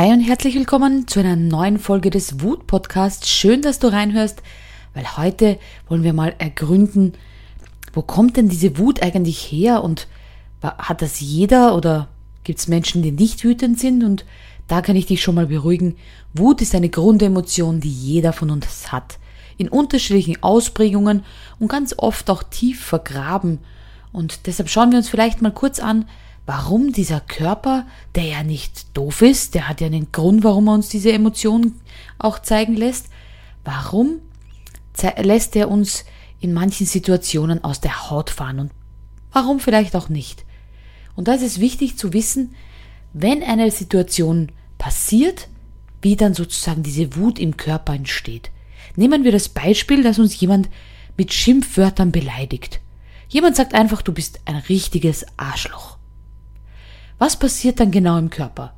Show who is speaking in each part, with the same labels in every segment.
Speaker 1: Hi und herzlich willkommen zu einer neuen Folge des Wut Podcasts. Schön, dass du reinhörst, weil heute wollen wir mal ergründen, wo kommt denn diese Wut eigentlich her und hat das jeder oder gibt es Menschen, die nicht wütend sind? Und da kann ich dich schon mal beruhigen. Wut ist eine Grundemotion, die jeder von uns hat. In unterschiedlichen Ausprägungen und ganz oft auch tief vergraben. Und deshalb schauen wir uns vielleicht mal kurz an, warum dieser Körper, der ja nicht doof ist, der hat ja einen Grund, warum er uns diese Emotionen auch zeigen lässt, warum lässt er uns in manchen Situationen aus der Haut fahren und warum vielleicht auch nicht. Und da ist es wichtig zu wissen, wenn eine Situation passiert, wie dann sozusagen diese Wut im Körper entsteht. Nehmen wir das Beispiel, dass uns jemand mit Schimpfwörtern beleidigt. Jemand sagt einfach, du bist ein richtiges Arschloch. Was passiert dann genau im Körper?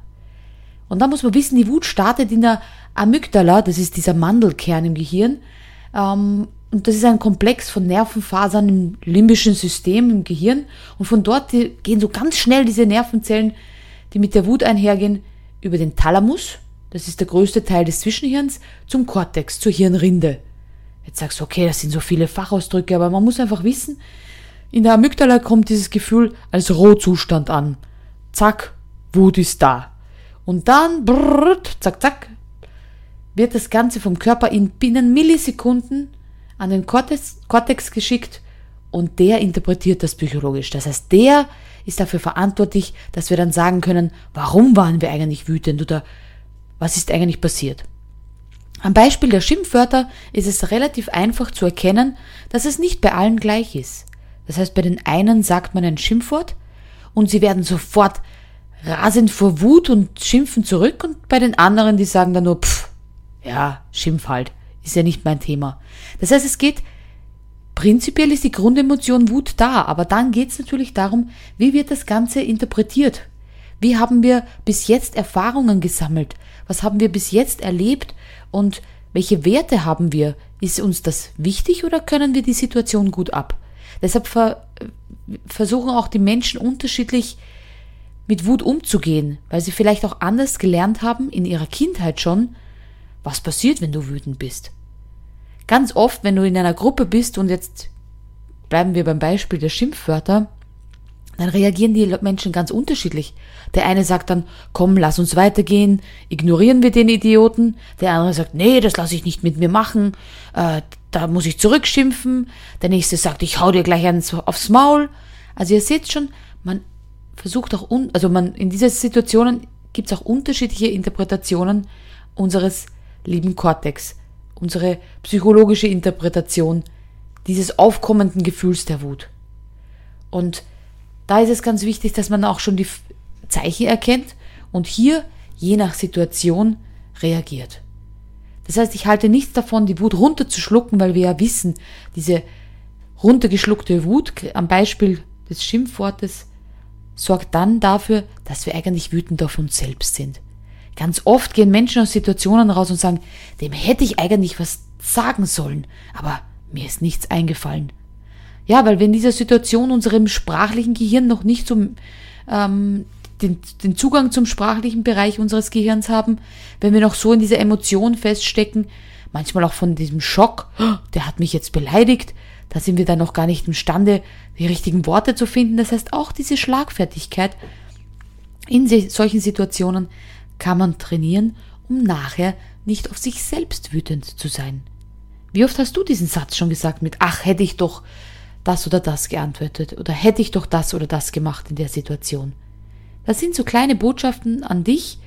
Speaker 1: Und da muss man wissen, die Wut startet in der Amygdala, das ist dieser Mandelkern im Gehirn. Ähm, und das ist ein Komplex von Nervenfasern im limbischen System im Gehirn. Und von dort gehen so ganz schnell diese Nervenzellen, die mit der Wut einhergehen, über den Thalamus, das ist der größte Teil des Zwischenhirns, zum Kortex, zur Hirnrinde. Jetzt sagst du, okay, das sind so viele Fachausdrücke, aber man muss einfach wissen, in der Amygdala kommt dieses Gefühl als Rohzustand an zack, Wut ist da. Und dann, brrrt, zack, zack, wird das Ganze vom Körper in binnen Millisekunden an den Cortex, Cortex geschickt und der interpretiert das psychologisch. Das heißt, der ist dafür verantwortlich, dass wir dann sagen können, warum waren wir eigentlich wütend oder was ist eigentlich passiert. Am Beispiel der Schimpfwörter ist es relativ einfach zu erkennen, dass es nicht bei allen gleich ist. Das heißt, bei den einen sagt man ein Schimpfwort und sie werden sofort rasend vor Wut und schimpfen zurück und bei den anderen, die sagen dann nur, pff, ja, schimpf halt, ist ja nicht mein Thema. Das heißt, es geht, prinzipiell ist die Grundemotion Wut da, aber dann geht es natürlich darum, wie wird das Ganze interpretiert? Wie haben wir bis jetzt Erfahrungen gesammelt? Was haben wir bis jetzt erlebt? Und welche Werte haben wir? Ist uns das wichtig oder können wir die Situation gut ab? Deshalb ver versuchen auch die Menschen unterschiedlich mit Wut umzugehen, weil sie vielleicht auch anders gelernt haben in ihrer Kindheit schon, was passiert, wenn du wütend bist. Ganz oft, wenn du in einer Gruppe bist und jetzt bleiben wir beim Beispiel der Schimpfwörter, dann reagieren die Menschen ganz unterschiedlich. Der eine sagt dann, komm, lass uns weitergehen, ignorieren wir den Idioten. Der andere sagt, nee, das lasse ich nicht mit mir machen, äh, da muss ich zurückschimpfen. Der nächste sagt, ich hau dir gleich eins aufs Maul. Also ihr seht schon, man versucht auch, un also man, in diesen Situationen gibt es auch unterschiedliche Interpretationen unseres lieben Kortex, unsere psychologische Interpretation dieses aufkommenden Gefühls der Wut. Und da ist es ganz wichtig, dass man auch schon die Zeichen erkennt und hier je nach Situation reagiert. Das heißt, ich halte nichts davon, die Wut runterzuschlucken, weil wir ja wissen, diese runtergeschluckte Wut am Beispiel des Schimpfwortes sorgt dann dafür, dass wir eigentlich wütend auf uns selbst sind. Ganz oft gehen Menschen aus Situationen raus und sagen, dem hätte ich eigentlich was sagen sollen, aber mir ist nichts eingefallen. Ja, weil wir in dieser Situation unserem sprachlichen Gehirn noch nicht zum ähm, den, den Zugang zum sprachlichen Bereich unseres Gehirns haben, wenn wir noch so in dieser Emotion feststecken, manchmal auch von diesem Schock, oh, der hat mich jetzt beleidigt, da sind wir dann noch gar nicht imstande, die richtigen Worte zu finden. Das heißt, auch diese Schlagfertigkeit in solchen Situationen kann man trainieren, um nachher nicht auf sich selbst wütend zu sein. Wie oft hast du diesen Satz schon gesagt mit, ach, hätte ich doch das oder das geantwortet oder hätte ich doch das oder das gemacht in der Situation. Das sind so kleine Botschaften an dich,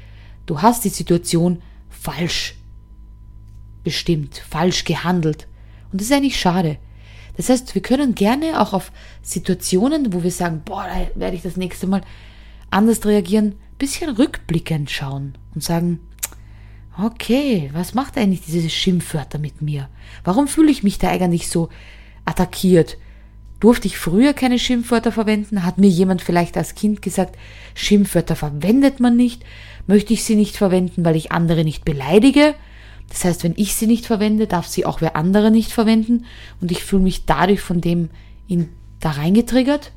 Speaker 1: du hast die Situation falsch bestimmt, falsch gehandelt. Und das ist eigentlich schade. Das heißt, wir können gerne auch auf Situationen, wo wir sagen, boah, da werde ich das nächste Mal anders reagieren, bisschen rückblickend schauen und sagen, okay, was macht eigentlich diese Schimpfwörter mit mir? Warum fühle ich mich da eigentlich so attackiert? Durfte ich früher keine Schimpfwörter verwenden? Hat mir jemand vielleicht als Kind gesagt, Schimpfwörter verwendet man nicht? Möchte ich sie nicht verwenden, weil ich andere nicht beleidige? Das heißt, wenn ich sie nicht verwende, darf sie auch wer andere nicht verwenden und ich fühle mich dadurch von dem in, da reingetriggert.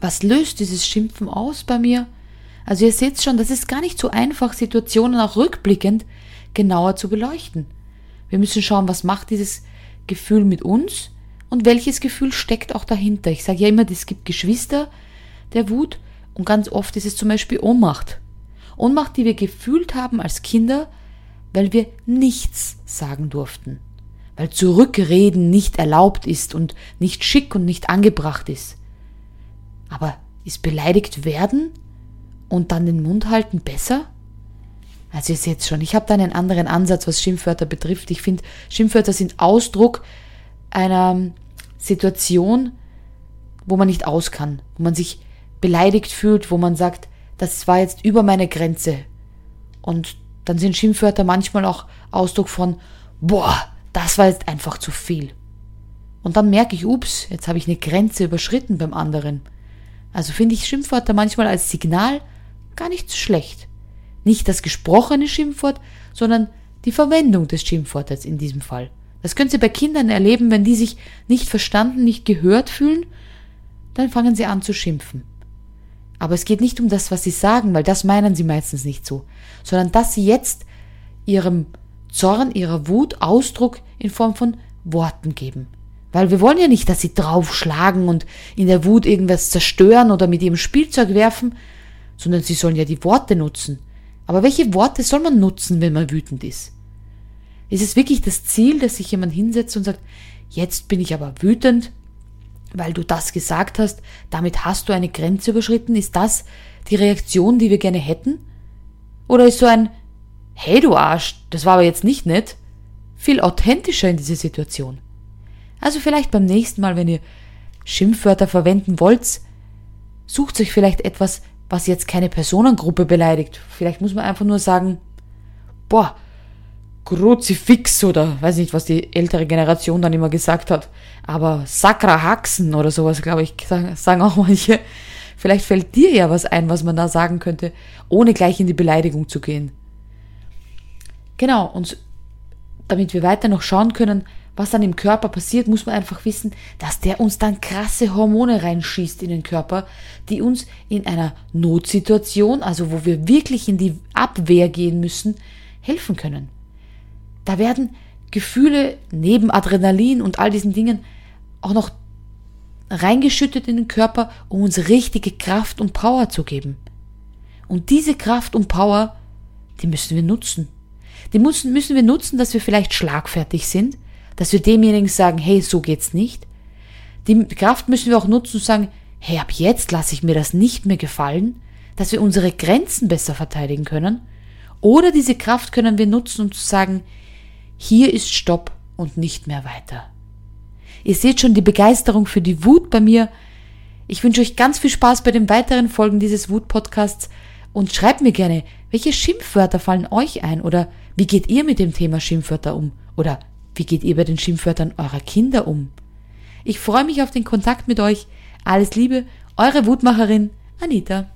Speaker 1: Was löst dieses Schimpfen aus bei mir? Also ihr seht schon, das ist gar nicht so einfach, Situationen auch rückblickend genauer zu beleuchten. Wir müssen schauen, was macht dieses Gefühl mit uns und welches Gefühl steckt auch dahinter. Ich sage ja immer, es gibt Geschwister der Wut und ganz oft ist es zum Beispiel Ohnmacht. Ohnmacht, die wir gefühlt haben als Kinder, weil wir nichts sagen durften. Weil zurückreden nicht erlaubt ist und nicht schick und nicht angebracht ist. Aber ist beleidigt werden und dann den Mund halten besser? Also ihr seht schon, ich habe da einen anderen Ansatz, was Schimpfwörter betrifft. Ich finde, Schimpfwörter sind Ausdruck einer Situation, wo man nicht aus kann, wo man sich beleidigt fühlt, wo man sagt, das war jetzt über meine Grenze. Und dann sind Schimpfwörter manchmal auch Ausdruck von, boah, das war jetzt einfach zu viel. Und dann merke ich, ups, jetzt habe ich eine Grenze überschritten beim anderen. Also finde ich Schimpfwörter manchmal als Signal gar nicht so schlecht. Nicht das gesprochene Schimpfwort, sondern die Verwendung des Schimpfwortes in diesem Fall. Das können Sie bei Kindern erleben, wenn die sich nicht verstanden, nicht gehört fühlen, dann fangen sie an zu schimpfen. Aber es geht nicht um das, was sie sagen, weil das meinen sie meistens nicht so, sondern dass sie jetzt ihrem Zorn, ihrer Wut Ausdruck in Form von Worten geben. Weil wir wollen ja nicht, dass sie draufschlagen und in der Wut irgendwas zerstören oder mit ihrem Spielzeug werfen, sondern sie sollen ja die Worte nutzen. Aber welche Worte soll man nutzen, wenn man wütend ist? Ist es wirklich das Ziel, dass sich jemand hinsetzt und sagt, jetzt bin ich aber wütend, weil du das gesagt hast, damit hast du eine Grenze überschritten? Ist das die Reaktion, die wir gerne hätten? Oder ist so ein, hey du Arsch, das war aber jetzt nicht nett, viel authentischer in dieser Situation? Also vielleicht beim nächsten Mal, wenn ihr Schimpfwörter verwenden wollt, sucht euch vielleicht etwas, was jetzt keine Personengruppe beleidigt. Vielleicht muss man einfach nur sagen, boah, Kruzifix oder weiß nicht, was die ältere Generation dann immer gesagt hat. Aber Sakra Haxen oder sowas, glaube ich, sagen auch manche. Vielleicht fällt dir ja was ein, was man da sagen könnte, ohne gleich in die Beleidigung zu gehen. Genau, und damit wir weiter noch schauen können, was dann im Körper passiert, muss man einfach wissen, dass der uns dann krasse Hormone reinschießt in den Körper, die uns in einer Notsituation, also wo wir wirklich in die Abwehr gehen müssen, helfen können. Da werden Gefühle neben Adrenalin und all diesen Dingen auch noch reingeschüttet in den Körper, um uns richtige Kraft und Power zu geben. Und diese Kraft und Power, die müssen wir nutzen. Die müssen, müssen wir nutzen, dass wir vielleicht schlagfertig sind, dass wir demjenigen sagen, hey, so geht's nicht. Die Kraft müssen wir auch nutzen und sagen, hey, ab jetzt lasse ich mir das nicht mehr gefallen, dass wir unsere Grenzen besser verteidigen können. Oder diese Kraft können wir nutzen, um zu sagen, hier ist Stopp und nicht mehr weiter. Ihr seht schon die Begeisterung für die Wut bei mir. Ich wünsche euch ganz viel Spaß bei den weiteren Folgen dieses Wut-Podcasts und schreibt mir gerne, welche Schimpfwörter fallen euch ein oder wie geht ihr mit dem Thema Schimpfwörter um oder wie geht ihr bei den Schimpfwörtern eurer Kinder um? Ich freue mich auf den Kontakt mit euch. Alles Liebe, eure Wutmacherin Anita.